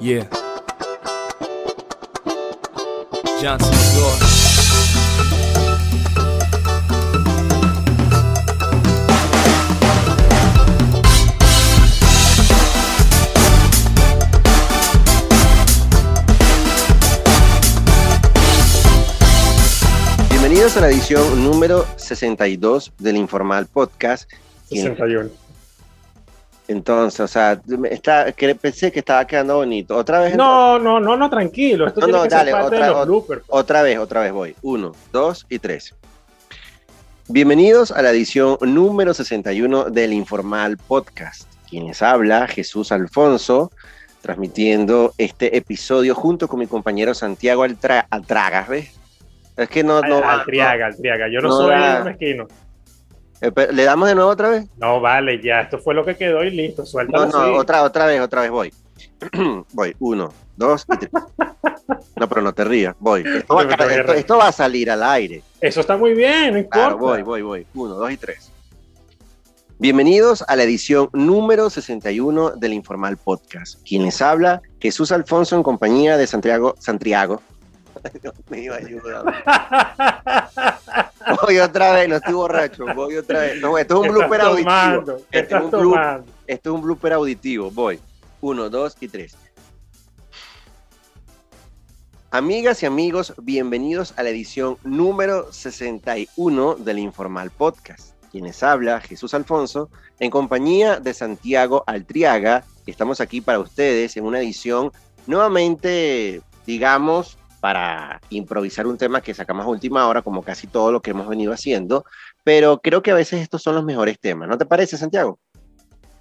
Yeah. Johnson. Bienvenidos a la edición número 62 del Informal Podcast. 61. Entonces, o sea, está, que pensé que estaba quedando bonito. Otra vez. No, no, no, no, tranquilo. Esto No, tiene no, que dale, ser parte otra- de los bloopers. Otra vez, otra vez voy. Uno, dos y tres. Bienvenidos a la edición número 61 del Informal Podcast. Quienes habla, Jesús Alfonso, transmitiendo este episodio junto con mi compañero Santiago Altra Altragas, ¿ves? Es que no, no, al, va- al triaga, al triaga. Yo no, no soy da. un mezquino. No- ¿Le damos de nuevo otra vez? No, vale, ya. Esto fue lo que quedó y listo. No, Suéltalo no, así. otra, otra vez, otra vez voy. voy, uno, dos y tres. No, pero no te rías, voy. Va, a esto va a salir al aire. Eso está muy bien, no importa. Claro, voy, voy, voy. Uno, dos y tres. Bienvenidos a la edición número 61 del Informal Podcast. Quien les habla, Jesús Alfonso en compañía de Santiago. Santiago. Dios mío, ayúdame. Voy otra vez, no estoy borracho. Voy otra vez. No, esto es un ¿Qué blooper auditivo. tomando? ¿Qué Este es un bloop- tomando? Esto es un blooper auditivo. Voy. Uno, dos y tres. Amigas y amigos, bienvenidos a la edición número 61 del Informal Podcast. Quienes habla, Jesús Alfonso, en compañía de Santiago Altriaga. Estamos aquí para ustedes en una edición nuevamente, digamos, para improvisar un tema que sacamos a última hora, como casi todo lo que hemos venido haciendo. Pero creo que a veces estos son los mejores temas. ¿No te parece, Santiago?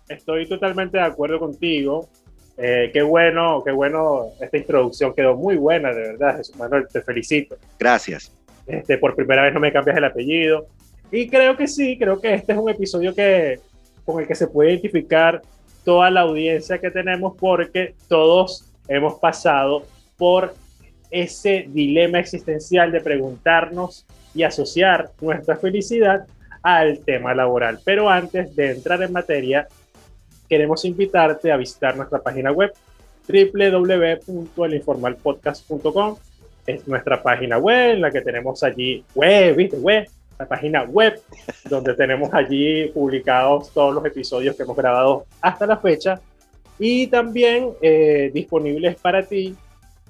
Estoy totalmente de acuerdo contigo. Eh, qué bueno, qué bueno. Esta introducción quedó muy buena, de verdad, Jesús Manuel. Te felicito. Gracias. Este, por primera vez no me cambias el apellido. Y creo que sí, creo que este es un episodio que, con el que se puede identificar toda la audiencia que tenemos porque todos hemos pasado por ese dilema existencial de preguntarnos y asociar nuestra felicidad al tema laboral. Pero antes de entrar en materia, queremos invitarte a visitar nuestra página web www.elinformalpodcast.com es nuestra página web en la que tenemos allí web, ¿viste? Web, la página web donde tenemos allí publicados todos los episodios que hemos grabado hasta la fecha y también eh, disponibles para ti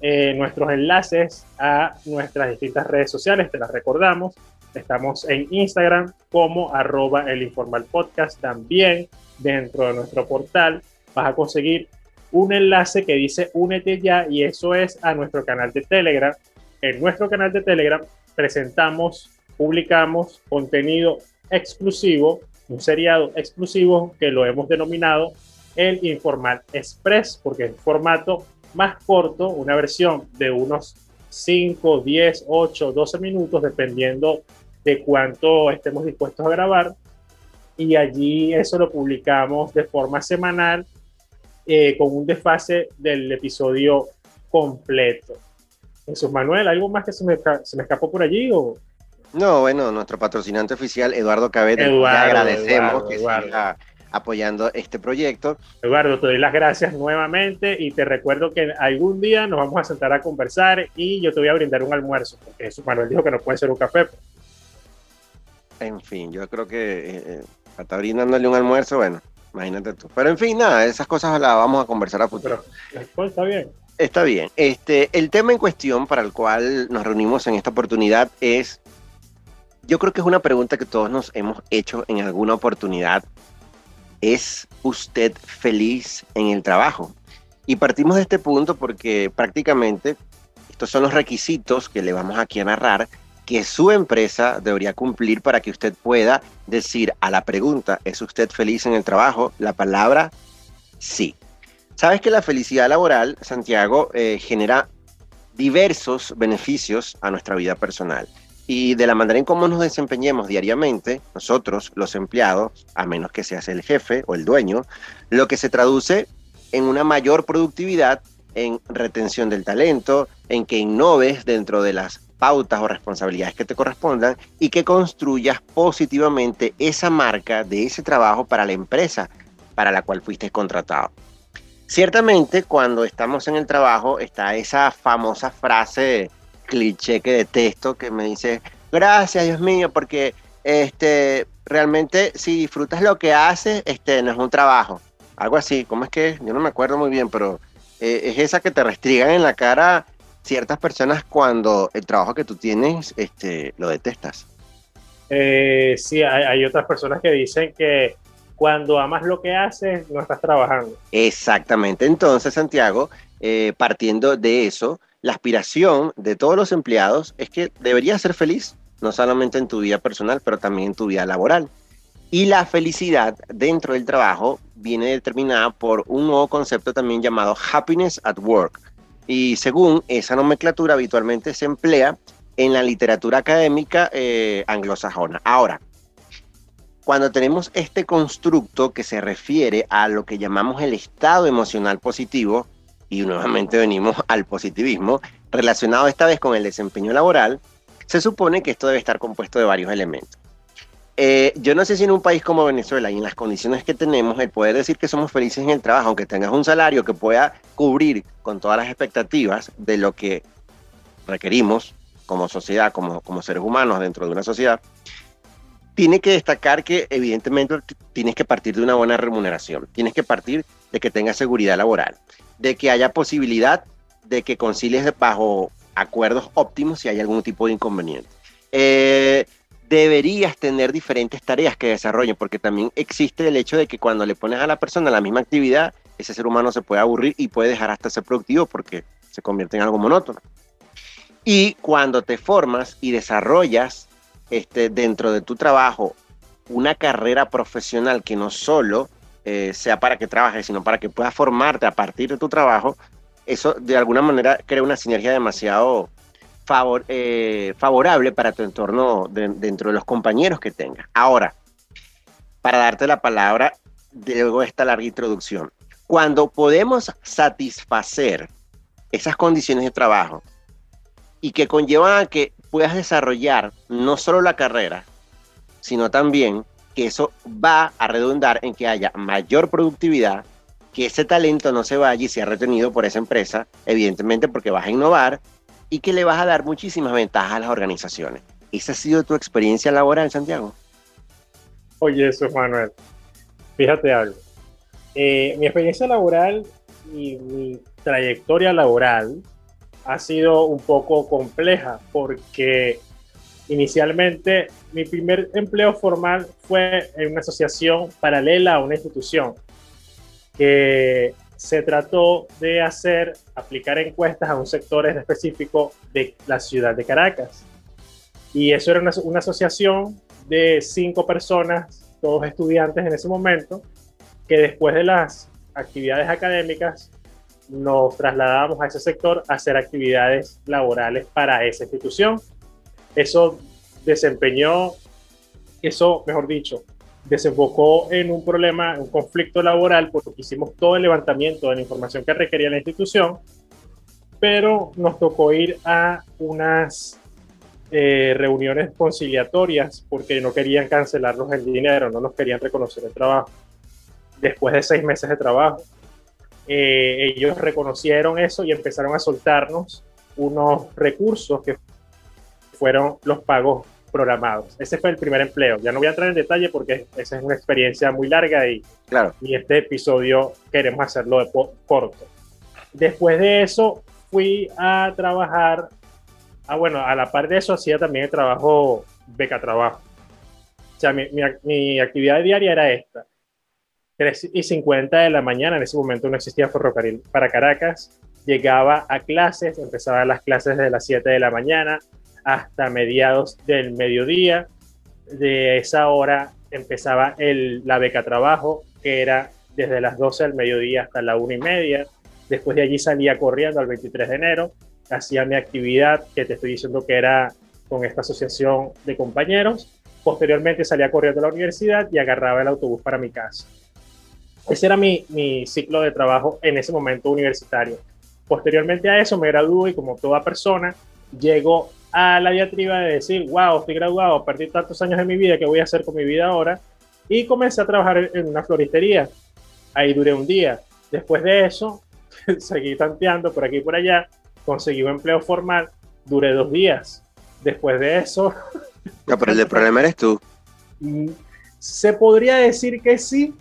eh, nuestros enlaces a nuestras distintas redes sociales, te las recordamos. Estamos en Instagram como arroba el informal podcast. También dentro de nuestro portal vas a conseguir un enlace que dice únete ya y eso es a nuestro canal de Telegram. En nuestro canal de Telegram presentamos, publicamos contenido exclusivo, un seriado exclusivo que lo hemos denominado el Informal Express, porque es un formato más corto, una versión de unos 5, 10, 8, 12 minutos, dependiendo de cuánto estemos dispuestos a grabar. Y allí eso lo publicamos de forma semanal eh, con un desfase del episodio completo. Jesús Manuel, ¿algo más que se me, se me escapó por allí? O? No, bueno, nuestro patrocinante oficial, Eduardo Cabet, le agradecemos Eduardo, que Eduardo. siga apoyando este proyecto. Eduardo, te doy las gracias nuevamente y te recuerdo que algún día nos vamos a sentar a conversar y yo te voy a brindar un almuerzo, porque Jesús Manuel dijo que no puede ser un café. En fin, yo creo que eh, eh, para estar brindándole un almuerzo, bueno, imagínate tú. Pero en fin, nada, esas cosas las vamos a conversar a futuro. Pero pues, está bien. Está bien. Este, el tema en cuestión para el cual nos reunimos en esta oportunidad es, yo creo que es una pregunta que todos nos hemos hecho en alguna oportunidad. ¿Es usted feliz en el trabajo? Y partimos de este punto porque prácticamente estos son los requisitos que le vamos aquí a narrar que su empresa debería cumplir para que usted pueda decir a la pregunta, ¿es usted feliz en el trabajo? La palabra sí. Sabes que la felicidad laboral, Santiago, eh, genera diversos beneficios a nuestra vida personal. Y de la manera en cómo nos desempeñemos diariamente, nosotros, los empleados, a menos que seas el jefe o el dueño, lo que se traduce en una mayor productividad, en retención del talento, en que innoves dentro de las pautas o responsabilidades que te correspondan y que construyas positivamente esa marca de ese trabajo para la empresa para la cual fuiste contratado. Ciertamente, cuando estamos en el trabajo, está esa famosa frase cliché que detesto que me dice, gracias Dios mío, porque este, realmente si disfrutas lo que haces, este, no es un trabajo. Algo así, ¿cómo es que? Yo no me acuerdo muy bien, pero eh, es esa que te restrigan en la cara ciertas personas cuando el trabajo que tú tienes este, lo detestas. Eh, sí, hay, hay otras personas que dicen que cuando amas lo que haces, no estás trabajando. Exactamente. Entonces, Santiago, eh, partiendo de eso, la aspiración de todos los empleados es que deberías ser feliz, no solamente en tu vida personal, pero también en tu vida laboral. Y la felicidad dentro del trabajo viene determinada por un nuevo concepto también llamado happiness at work. Y según esa nomenclatura habitualmente se emplea en la literatura académica eh, anglosajona. Ahora, cuando tenemos este constructo que se refiere a lo que llamamos el estado emocional positivo, y nuevamente venimos al positivismo, relacionado esta vez con el desempeño laboral, se supone que esto debe estar compuesto de varios elementos. Eh, yo no sé si en un país como Venezuela y en las condiciones que tenemos, el poder decir que somos felices en el trabajo, aunque tengas un salario que pueda cubrir con todas las expectativas de lo que requerimos como sociedad, como, como seres humanos dentro de una sociedad, tiene que destacar que evidentemente tienes que partir de una buena remuneración, tienes que partir de que tengas seguridad laboral, de que haya posibilidad de que concilies bajo acuerdos óptimos si hay algún tipo de inconveniente. Eh, deberías tener diferentes tareas que desarrollen, porque también existe el hecho de que cuando le pones a la persona la misma actividad, ese ser humano se puede aburrir y puede dejar hasta ser productivo porque se convierte en algo monótono. Y cuando te formas y desarrollas este, dentro de tu trabajo una carrera profesional que no solo eh, sea para que trabajes, sino para que puedas formarte a partir de tu trabajo, eso de alguna manera crea una sinergia demasiado favor, eh, favorable para tu entorno dentro de los compañeros que tengas. Ahora, para darte la palabra, luego de esta larga introducción, cuando podemos satisfacer esas condiciones de trabajo y que conllevan a que puedas desarrollar no solo la carrera, sino también que eso va a redundar en que haya mayor productividad, que ese talento no se vaya y sea retenido por esa empresa, evidentemente porque vas a innovar y que le vas a dar muchísimas ventajas a las organizaciones. ¿Esa ha sido tu experiencia laboral, Santiago? Oye, eso, Manuel. Fíjate algo. Eh, mi experiencia laboral y mi trayectoria laboral ha sido un poco compleja porque inicialmente mi primer empleo formal fue en una asociación paralela a una institución que se trató de hacer, aplicar encuestas a un sector específico de la ciudad de Caracas. Y eso era una, una asociación de cinco personas, todos estudiantes en ese momento, que después de las actividades académicas nos trasladamos a ese sector a hacer actividades laborales para esa institución. Eso desempeñó, eso, mejor dicho, desembocó en un problema, un conflicto laboral, porque hicimos todo el levantamiento de la información que requería la institución, pero nos tocó ir a unas eh, reuniones conciliatorias porque no querían cancelarnos el dinero, no nos querían reconocer el trabajo. Después de seis meses de trabajo, eh, ellos reconocieron eso y empezaron a soltarnos unos recursos que fueron los pagos programados. Ese fue el primer empleo. Ya no voy a entrar en detalle porque esa es una experiencia muy larga y, claro. y este episodio queremos hacerlo de corto. Después de eso fui a trabajar, ah, bueno, a la par de eso hacía también el trabajo beca trabajo. O sea, mi, mi, mi actividad diaria era esta 3 y 50 de la mañana, en ese momento no existía ferrocarril para Caracas, llegaba a clases, empezaba las clases de las 7 de la mañana hasta mediados del mediodía. De esa hora empezaba el, la beca trabajo, que era desde las 12 del mediodía hasta la 1 y media. Después de allí salía corriendo al 23 de enero, hacía mi actividad, que te estoy diciendo que era con esta asociación de compañeros. Posteriormente salía corriendo a la universidad y agarraba el autobús para mi casa. Ese era mi, mi ciclo de trabajo en ese momento universitario. Posteriormente a eso me gradué y como toda persona llego a la diatriba de decir, wow, estoy graduado, perdí tantos años de mi vida, ¿qué voy a hacer con mi vida ahora? Y comencé a trabajar en una floristería. Ahí duré un día. Después de eso, seguí tanteando por aquí y por allá, conseguí un empleo formal, duré dos días. Después de eso... No, pero el problema eres tú. Mm, se podría decir que sí,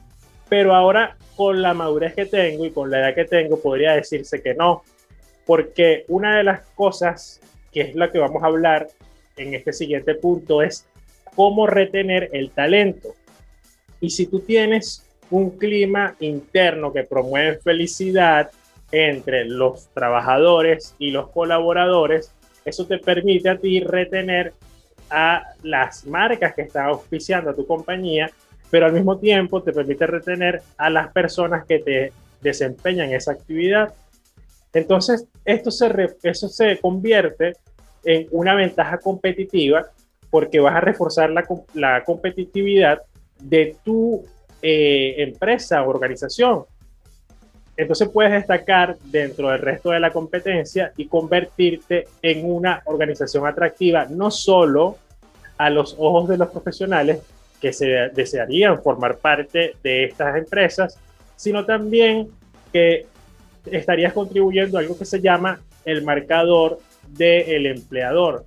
pero ahora con la madurez que tengo y con la edad que tengo, podría decirse que no. Porque una de las cosas que es la que vamos a hablar en este siguiente punto es cómo retener el talento. Y si tú tienes un clima interno que promueve felicidad entre los trabajadores y los colaboradores, eso te permite a ti retener a las marcas que están auspiciando a tu compañía, pero al mismo tiempo te permite retener a las personas que te desempeñan esa actividad. Entonces, esto se, eso se convierte en una ventaja competitiva porque vas a reforzar la, la competitividad de tu eh, empresa o organización. Entonces puedes destacar dentro del resto de la competencia y convertirte en una organización atractiva, no solo a los ojos de los profesionales que se desearían formar parte de estas empresas, sino también que estarías contribuyendo a algo que se llama el marcador del empleador.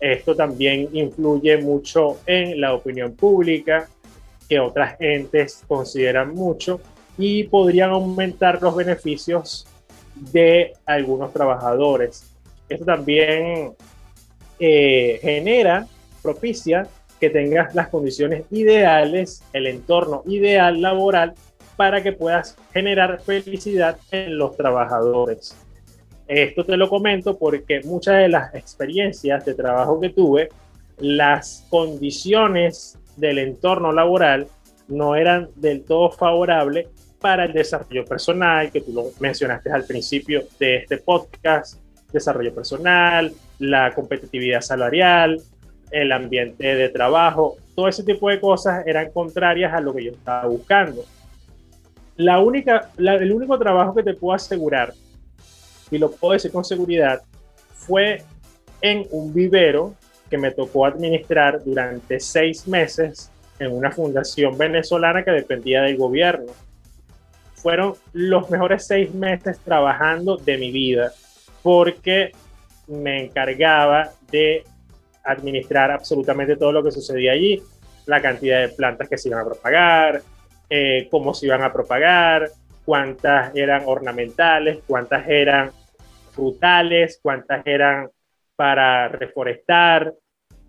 Esto también influye mucho en la opinión pública, que otras entes consideran mucho y podrían aumentar los beneficios de algunos trabajadores. Esto también eh, genera, propicia que tengas las condiciones ideales, el entorno ideal laboral para que puedas generar felicidad en los trabajadores. Esto te lo comento porque muchas de las experiencias de trabajo que tuve, las condiciones del entorno laboral no eran del todo favorables para el desarrollo personal, que tú lo mencionaste al principio de este podcast, desarrollo personal, la competitividad salarial, el ambiente de trabajo, todo ese tipo de cosas eran contrarias a lo que yo estaba buscando. La única, el único trabajo que te puedo asegurar, y lo puedo decir con seguridad, fue en un vivero que me tocó administrar durante seis meses en una fundación venezolana que dependía del gobierno. Fueron los mejores seis meses trabajando de mi vida porque me encargaba de administrar absolutamente todo lo que sucedía allí, la cantidad de plantas que se iban a propagar, eh, cómo se iban a propagar, cuántas eran ornamentales, cuántas eran frutales, cuántas eran para reforestar,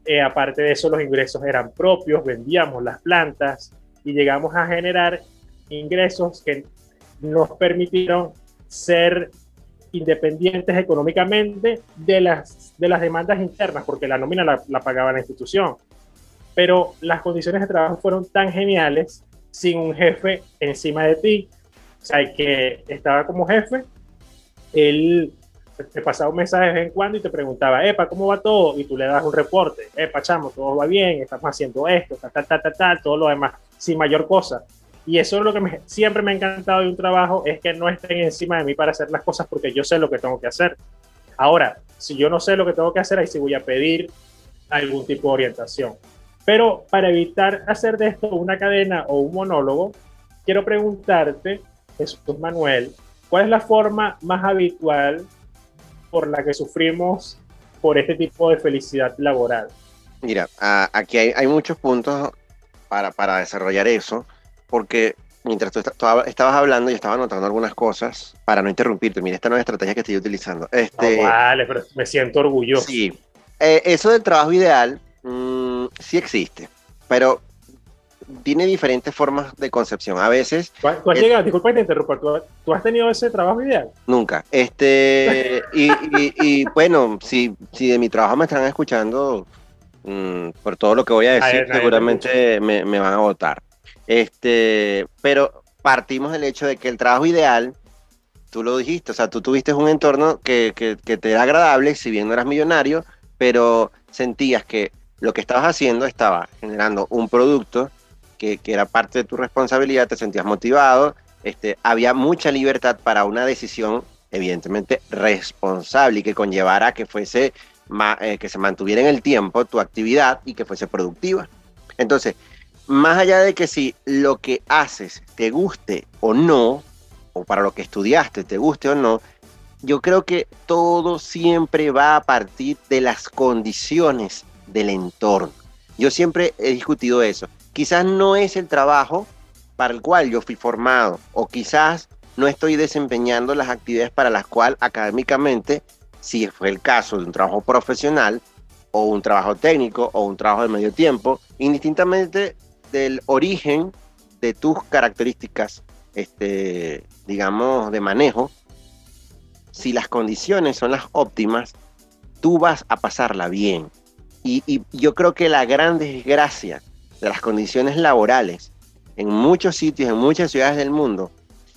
eh, aparte de eso, los ingresos eran propios, vendíamos las plantas y llegamos a generar ingresos que nos permitieron ser independientes económicamente de las, de las demandas internas, porque la nómina la, la pagaba la institución. Pero las condiciones de trabajo fueron tan geniales sin un jefe encima de ti. O sea, que estaba como jefe, él te pasaba un mensaje de vez en cuando y te preguntaba, Epa, ¿cómo va todo? Y tú le das un reporte, Epa, chamo, todo va bien, estamos haciendo esto, tal, tal, tal, tal, todo lo demás, sin mayor cosa. Y eso es lo que siempre me ha encantado de un trabajo, es que no estén encima de mí para hacer las cosas porque yo sé lo que tengo que hacer. Ahora, si yo no sé lo que tengo que hacer, ahí sí voy a pedir algún tipo de orientación. Pero para evitar hacer de esto una cadena o un monólogo, quiero preguntarte, Jesús Manuel, ¿cuál es la forma más habitual por la que sufrimos por este tipo de felicidad laboral. Mira, aquí hay, muchos puntos para, para, desarrollar eso, porque mientras tú estabas hablando, yo estaba anotando algunas cosas para no interrumpirte. Mira, esta nueva estrategia que estoy utilizando. Este, vale, pero me siento orgulloso. Sí, eh, eso del trabajo ideal mm, sí existe, pero tiene diferentes formas de concepción. A veces. ¿Tú, has llegado, disculpa que te interrumpa, ¿tú, has tenido ese trabajo ideal? Nunca. Este, y, bueno, si, si de mi trabajo me están escuchando, mm, por todo lo que voy a decir, seguramente me, me, van a votar. Este, pero partimos del hecho de que el trabajo ideal, tú lo dijiste, o sea, tú tuviste un entorno que, que, que te era agradable, si bien no eras millonario, pero sentías que lo que estabas haciendo estaba generando un producto que, era parte de tu responsabilidad, te sentías motivado, este, había mucha libertad para una decisión evidentemente responsable y que conllevara que fuese eh, que se mantuviera en el tiempo tu actividad y que fuese productiva. Entonces, más allá de que si lo que haces te guste o no, o para lo que estudiaste, te guste o no, yo creo que todo siempre va a partir de las condiciones del entorno. Yo siempre he discutido eso. Quizás no es el trabajo para el cual yo fui formado o quizás no estoy desempeñando las actividades para las cuales académicamente, si fue el caso de un trabajo profesional o un trabajo técnico o un trabajo de medio tiempo, indistintamente del origen de tus características, este, digamos, de manejo, si las condiciones son las óptimas, tú vas a pasarla bien. Y, yo creo que la gran desgracia de las condiciones laborales en muchos sitios, en muchas ciudades del mundo,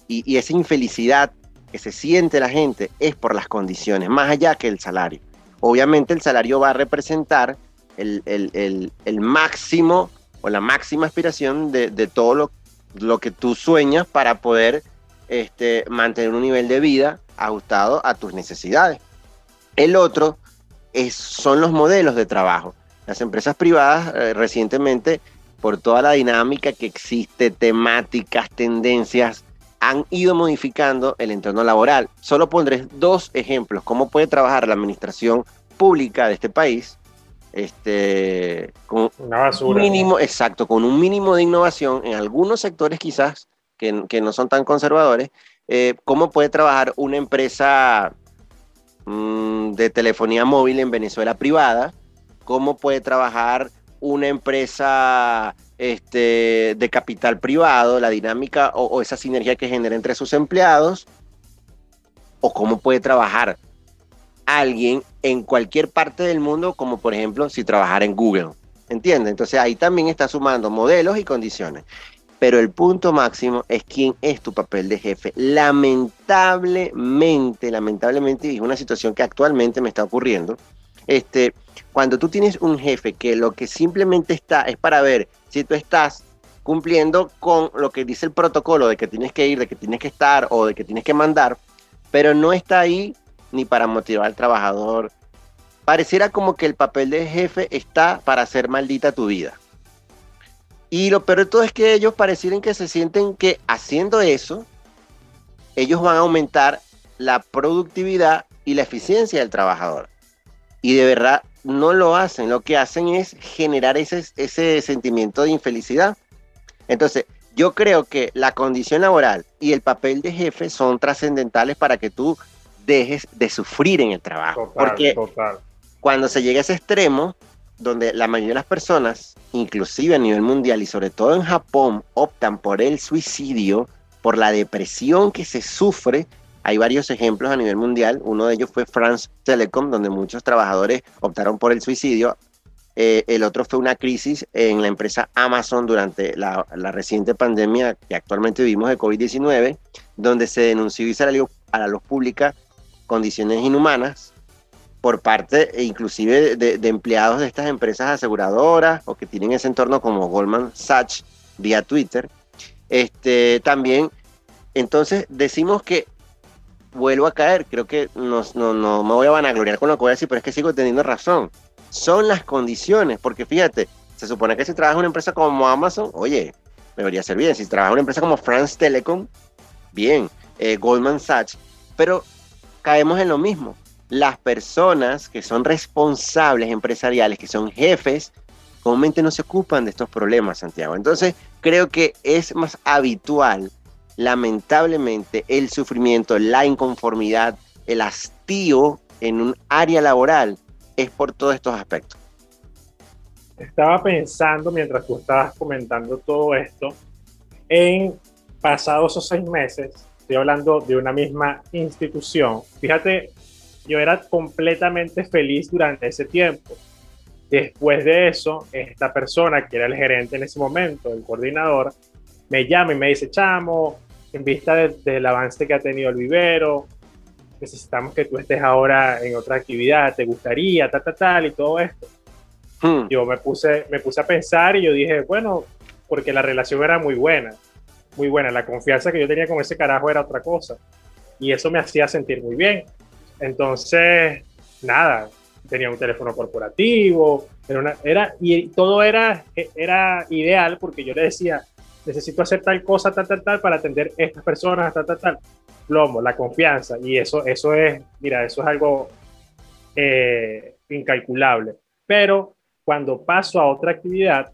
y, esa infelicidad que se siente la gente es por las condiciones, más allá que el salario. Obviamente el salario va a representar el, máximo o la máxima aspiración de, todo lo, lo, que tú sueñas para poder este, mantener un nivel de vida ajustado a tus necesidades. El otro es, son los modelos de trabajo. Las empresas privadas eh, recientemente, por toda la dinámica que existe, temáticas, tendencias, han ido modificando el entorno laboral. Solo pondré dos ejemplos, cómo puede trabajar la administración pública de este país, este, con un mínimo, exacto, con un mínimo de innovación en algunos sectores quizás que, no son tan conservadores, eh, cómo puede trabajar una empresa mm, de telefonía móvil en Venezuela privada, cómo puede trabajar una empresa este, de capital privado, la dinámica o, esa sinergia que genera entre sus empleados, o cómo puede trabajar alguien en cualquier parte del mundo, como por ejemplo si trabajara en Google. ¿Entiendes? Entonces ahí también está sumando modelos y condiciones. Pero el punto máximo es quién es tu papel de jefe. Lamentablemente, lamentablemente, y es una situación que actualmente me está ocurriendo, este, cuando tú tienes un jefe que lo que simplemente está es para ver si tú estás cumpliendo con lo que dice el protocolo de que tienes que ir, de que tienes que estar o de que tienes que mandar, pero no está ahí ni para motivar al trabajador. Pareciera como que el papel de jefe está para hacer maldita tu vida. Y lo peor de todo es que ellos parecieran que se sienten que haciendo eso, ellos van a aumentar la productividad y la eficiencia del trabajador. Y de verdad no lo hacen, lo que hacen es generar ese, ese sentimiento de infelicidad. Entonces, yo creo que la condición laboral y el papel de jefe son trascendentales para que tú dejes de sufrir en el trabajo. Porque cuando se llega a ese extremo, donde la mayoría de las personas, inclusive a nivel mundial y sobre todo en Japón, optan por el suicidio, por la depresión que se sufre hay varios ejemplos a nivel mundial. Uno de ellos fue France Telecom, donde muchos trabajadores optaron por el suicidio. Eh, el otro fue una crisis en la empresa Amazon durante la, reciente pandemia que actualmente vivimos de COVID-19, donde se denunció y salió a la luz pública condiciones inhumanas por parte e inclusive de, empleados de estas empresas aseguradoras o que tienen ese entorno como Goldman Sachs vía Twitter. Este, también, entonces decimos que vuelvo a caer. Creo que no, no, me voy a vanagloriar con lo que voy a decir, pero es que sigo teniendo razón. Son las condiciones, porque fíjate, se supone que si trabajas una empresa como Amazon, oye, debería ser bien. Si trabajas una empresa como France Telecom, bien. Eh, Goldman Sachs, pero caemos en lo mismo. Las personas que son responsables empresariales, que son jefes, comúnmente no se ocupan de estos problemas, Santiago. Entonces, creo que es más habitual lamentablemente el sufrimiento, la inconformidad, el hastío en un área laboral es por todos estos aspectos. Estaba pensando mientras tú estabas comentando todo esto, en pasados esos seis meses, estoy hablando de una misma institución. Fíjate, yo era completamente feliz durante ese tiempo. Después de eso, esta persona, que era el gerente en ese momento, el coordinador, me llama y me dice, chamo, en vista del avance que ha tenido el vivero, necesitamos que tú estés ahora en otra actividad, te gustaría, tal, tal, tal, y todo esto. Hmm. Yo me puse, me puse a pensar y yo dije, bueno, porque la relación era muy buena, muy buena, la confianza que yo tenía con ese carajo era otra cosa, y eso me hacía sentir muy bien. Entonces, nada, tenía un teléfono corporativo, era, y todo era, era ideal porque yo le decía, necesito hacer tal cosa, tal, tal, tal, para atender estas personas, tal, tal, tal. Plomo, la confianza, y eso, eso es, mira, eso es algo eh, incalculable. Pero cuando paso a otra actividad,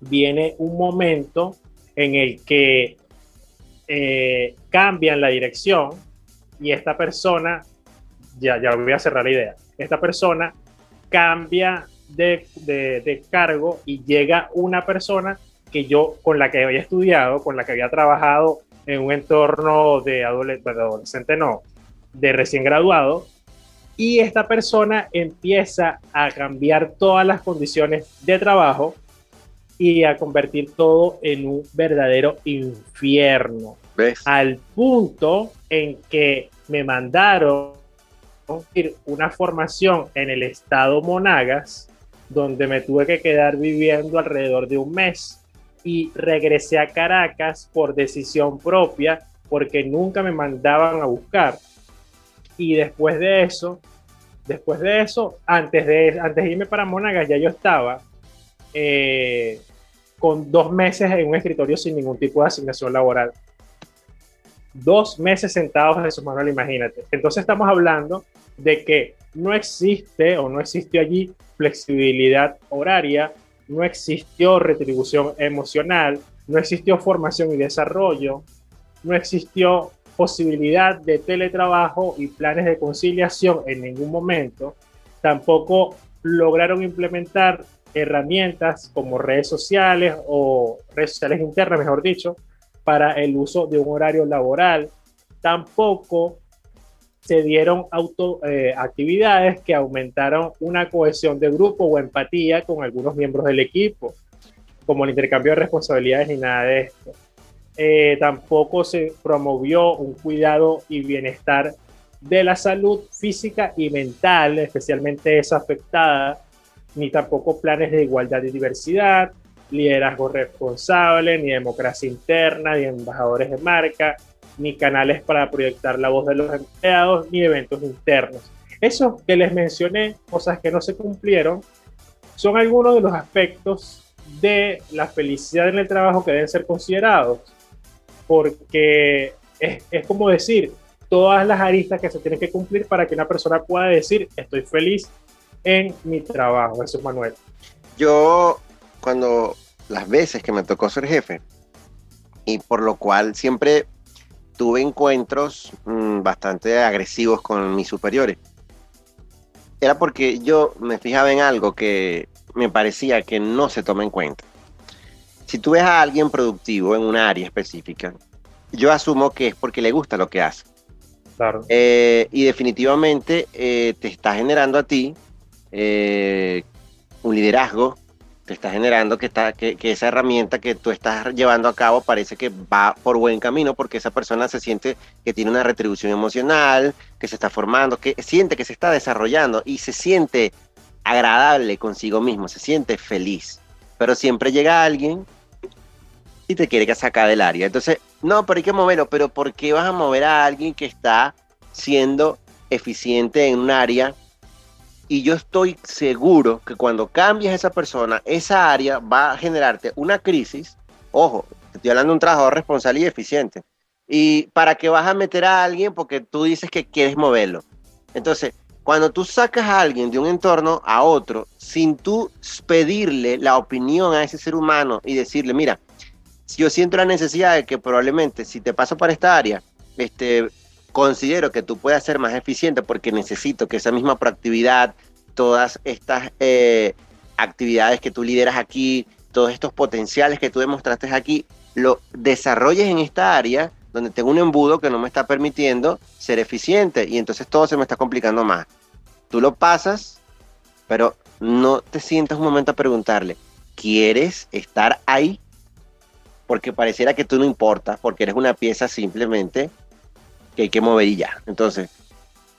viene un momento en el que eh, cambian la dirección y esta persona, ya, ya voy a cerrar la idea, esta persona cambia de, de, cargo y llega una persona que yo, con la que había estudiado, con la que había trabajado en un entorno de adolescente, adolescente no, de recién graduado, y esta persona empieza a cambiar todas las condiciones de trabajo y a convertir todo en un verdadero infierno. Al punto en que me mandaron una formación en el estado Monagas, donde me tuve que quedar viviendo alrededor de un mes y regresé a Caracas por decisión propia porque nunca me mandaban a buscar. Y después de eso, después de eso, antes de, antes de irme para Monagas, ya yo estaba eh, con dos meses en un escritorio sin ningún tipo de asignación laboral. Dos meses sentados en su manual, imagínate. Entonces estamos hablando de que no existe o no existió allí flexibilidad horaria, no existió retribución emocional, no existió formación y desarrollo, no existió posibilidad de teletrabajo y planes de conciliación en ningún momento. Tampoco lograron implementar herramientas como redes sociales o redes sociales internas, mejor dicho, para el uso de un horario laboral. Tampoco se dieron auto, eh, actividades que aumentaron una cohesión de grupo o empatía con algunos miembros del equipo, como el intercambio de responsabilidades ni nada de esto. Eh, tampoco se promovió un cuidado y bienestar de la salud física y mental, especialmente esa afectada, ni tampoco planes de igualdad y diversidad, liderazgo responsable, ni democracia interna, ni embajadores de marca, ni canales para proyectar la voz de los empleados, ni eventos internos. Esos que les mencioné, cosas que no se cumplieron, son algunos de los aspectos de la felicidad en el trabajo que deben ser considerados porque es, es como decir, todas las aristas que se tienen que cumplir para que una persona pueda decir, estoy feliz en mi trabajo. Es Manuel. Yo, cuando las veces que me tocó ser jefe, y por lo cual siempre tuve encuentros mmm, bastante agresivos con mis superiores, era porque yo me fijaba en algo que me parecía que no se toma en cuenta si tú ves a alguien productivo en una área específica, yo asumo que es porque le gusta lo que hace. Claro. Eh, y definitivamente eh, te está generando a ti eh, un liderazgo, te está generando que, está, que, que, esa herramienta que tú estás llevando a cabo parece que va por buen camino porque esa persona se siente que tiene una retribución emocional, que se está formando, que siente que se está desarrollando y se siente agradable consigo mismo, se siente feliz. Pero siempre llega alguien y te quiere sacar del área. Entonces, no, pero hay que moverlo, pero ¿por qué vas a mover a alguien que está siendo eficiente en un área? Y yo estoy seguro que cuando cambias a esa persona, esa área va a generarte una crisis. Ojo, estoy hablando de un trabajador responsable y eficiente. ¿Y para qué vas a meter a alguien? Porque tú dices que quieres moverlo. Entonces, cuando tú sacas a alguien de un entorno a otro, sin tú pedirle la opinión a ese ser humano y decirle, mira, yo siento la necesidad de que probablemente si te paso para esta área, este, considero que tú puedas ser más eficiente porque necesito que esa misma proactividad, todas estas eh, actividades que tú lideras aquí, todos estos potenciales que tú demostraste aquí, lo desarrolles en esta área donde tengo un embudo que no me está permitiendo ser eficiente y entonces todo se me está complicando más. Tú lo pasas, pero no te sientas un momento a preguntarle, ¿quieres estar ahí? porque pareciera que tú no importas, porque eres una pieza simplemente que hay que mover y ya. Entonces,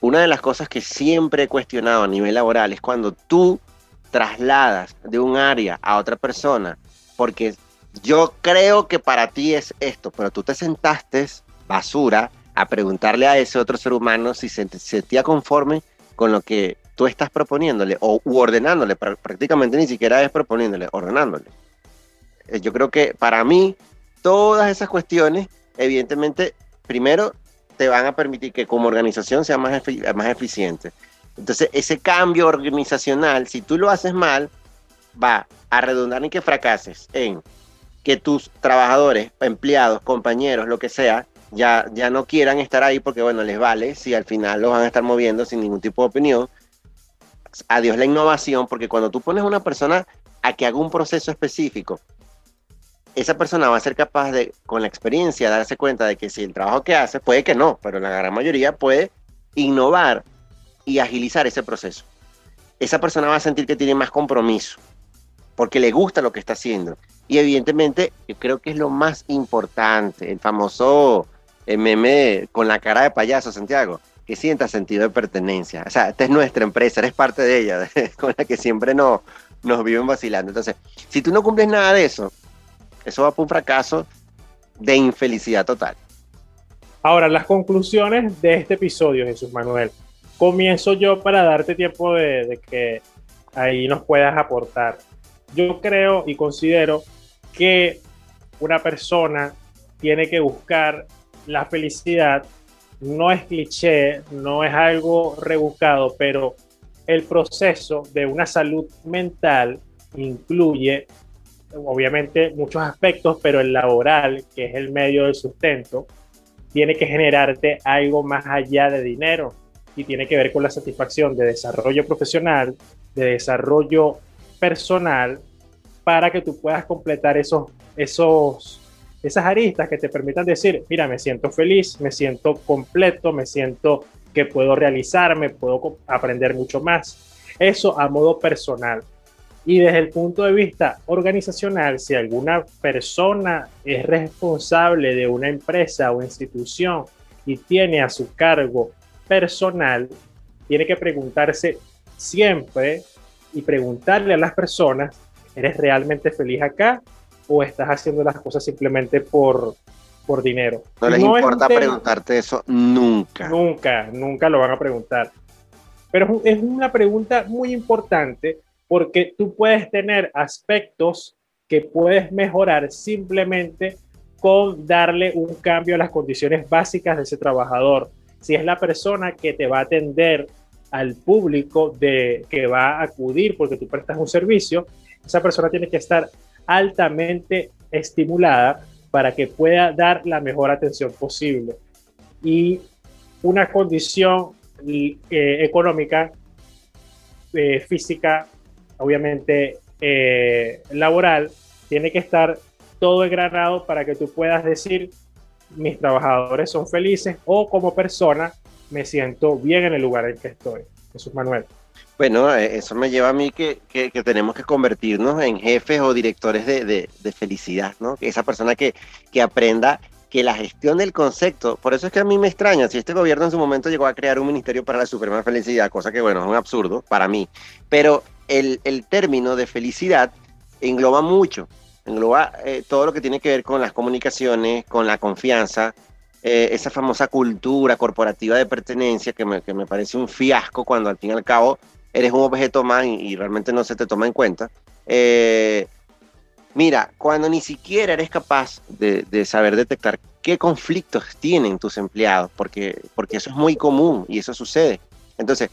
una de las cosas que siempre he cuestionado a nivel laboral es cuando tú trasladas de un área a otra persona, porque yo creo que para ti es esto, pero tú te sentaste basura a preguntarle a ese otro ser humano si se sentía conforme con lo que tú estás proponiéndole o ordenándole, prácticamente ni siquiera es proponiéndole, ordenándole. Eh, yo creo que para mí todas esas cuestiones, evidentemente, primero te van a permitir que como organización sea más, más eficiente. Entonces, ese cambio organizacional, si tú lo haces mal, va a redundar en que fracases, en que tus trabajadores, empleados, compañeros, lo que sea, ya, ya no quieran estar ahí porque, bueno, les vale si al final los van a estar moviendo sin ningún tipo de opinión. Adiós la innovación, porque cuando tú pones a una persona a que haga un proceso específico, esa persona va a ser capaz de, con la experiencia, darse cuenta de que si el trabajo que hace, puede que no, pero la gran mayoría puede innovar y agilizar ese proceso. Esa persona va a sentir que tiene más compromiso, porque le gusta lo que está haciendo. Y evidentemente, yo creo que es lo más importante, el famoso el meme con la cara de payaso, Santiago, que sienta sentido de pertenencia. O sea, esta es nuestra empresa, eres parte de ella, con la que siempre nos, nos viven vacilando. Entonces, si tú no cumples nada de eso, eso va para un fracaso de infelicidad total. Ahora, las conclusiones de este episodio, Jesús Manuel. Comienzo yo para darte tiempo de, de que ahí nos puedas aportar. Yo creo y considero que una persona tiene que buscar la felicidad no es cliché, no es algo rebuscado, pero el proceso de una salud mental incluye obviamente muchos aspectos, pero el laboral, que es el medio del sustento, tiene que generarte algo más allá de dinero y tiene que ver con la satisfacción de desarrollo profesional, de desarrollo personal, para que tú puedas completar esos, esos esas aristas que te permitan decir, mira, me siento feliz, me siento completo, me siento que puedo realizarme, puedo aprender mucho más. Eso a modo personal. Y desde el punto de vista organizacional, si alguna persona es responsable de una empresa o institución y tiene a su cargo personal, tiene que preguntarse siempre y preguntarle a las personas, ¿eres realmente feliz acá? o estás haciendo las cosas simplemente por, por dinero. No les importa preguntarte eso nunca. Nunca, nunca lo van a preguntar. Pero es una pregunta muy importante porque tú puedes tener aspectos que puedes mejorar simplemente con darle un cambio a las condiciones básicas de ese trabajador. Si es la persona que te va a atender al público de que va a acudir porque tú prestas un servicio, esa persona tiene que estar altamente estimulada para que pueda dar la mejor atención posible. Y una condición eh, económica, eh, física, obviamente eh, laboral, tiene que estar todo engranado para que tú puedas decir, mis trabajadores son felices o como persona me siento bien en el lugar en que estoy. Jesús Manuel. Bueno, eh, eso me lleva a mí que, tenemos que convertirnos en jefes o directores de, felicidad, ¿no? Esa persona que, que aprenda que la gestión del concepto, por eso es que a mí me extraña, si este gobierno en su momento llegó a crear un ministerio para la suprema felicidad, cosa que bueno, es un absurdo para mí, pero el, término de felicidad engloba mucho, engloba eh, todo lo que tiene que ver con las comunicaciones, con la confianza, eh, esa famosa cultura corporativa de pertenencia que me, que me parece un fiasco cuando al fin y al cabo eres un objeto más y, realmente no se te toma en cuenta. Eh, mira, cuando ni siquiera eres capaz de, saber detectar qué conflictos tienen tus empleados, porque, porque eso es muy común y eso sucede. Entonces,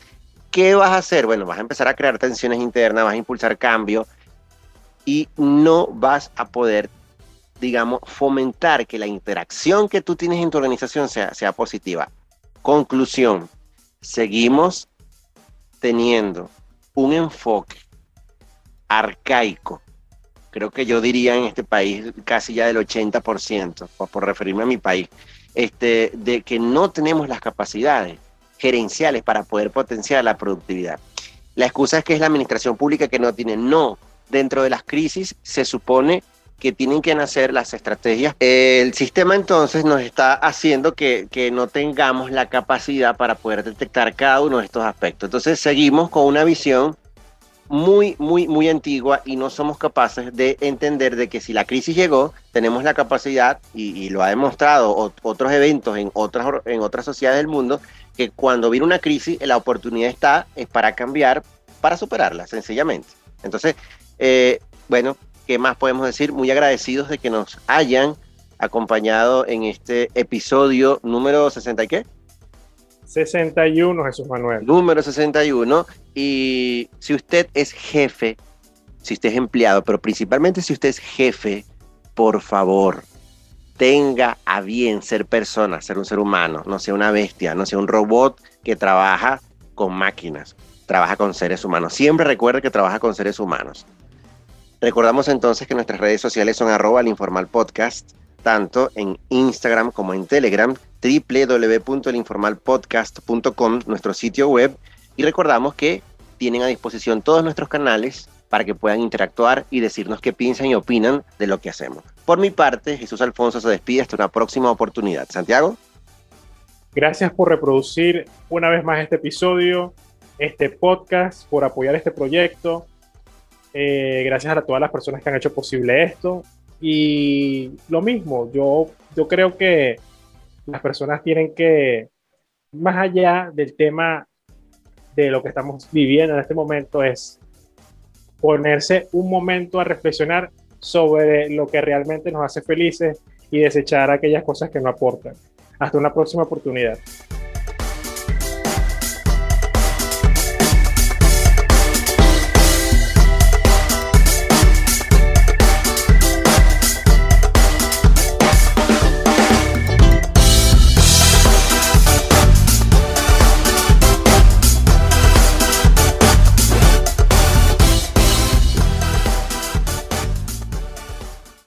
¿qué vas a hacer? Bueno, vas a empezar a crear tensiones internas, vas a impulsar cambio y no vas a poder, digamos, fomentar que la interacción que tú tienes en tu organización sea, sea positiva. Conclusión, seguimos teniendo un enfoque arcaico, creo que yo diría en este país casi ya del 80%, por, por referirme a mi país, este, de que no tenemos las capacidades gerenciales para poder potenciar la productividad. La excusa es que es la administración pública que no tiene. No, dentro de las crisis se supone que tienen que nacer las estrategias. El sistema entonces nos está haciendo que, no tengamos la capacidad para poder detectar cada uno de estos aspectos. Entonces seguimos con una visión muy, muy, muy antigua y no somos capaces de entender de que si la crisis llegó, tenemos la capacidad, y, lo ha demostrado otros eventos en otras, en otras sociedades del mundo, que cuando viene una crisis, la oportunidad está es para cambiar, para superarla, sencillamente. Entonces, eh, bueno, ¿qué más podemos decir? Muy agradecidos de que nos hayan acompañado en este episodio número 60 y qué? 61, Jesús Manuel. Número 61. Y si usted es jefe, si usted es empleado, pero principalmente si usted es jefe, por favor, tenga a bien ser persona, ser un ser humano, no sea una bestia, no sea un robot que trabaja con máquinas, trabaja con seres humanos. Siempre recuerde que trabaja con seres humanos. Recordamos entonces que nuestras redes sociales son arroba el tanto en Instagram como en Telegram, www.elinformalpodcast.com, nuestro sitio web, y recordamos que tienen a disposición todos nuestros canales para que puedan interactuar y decirnos qué piensan y opinan de lo que hacemos. Por mi parte, Jesús Alfonso se despide hasta una próxima oportunidad. Santiago. Gracias por reproducir una vez más este episodio, este podcast, por apoyar este proyecto. Eh, gracias a todas las personas que han hecho posible esto. Y lo mismo, yo, yo creo que las personas tienen que, más allá del tema de lo que estamos viviendo en este momento, es ponerse un momento a reflexionar sobre lo que realmente nos hace felices y desechar aquellas cosas que no aportan. Hasta una próxima oportunidad.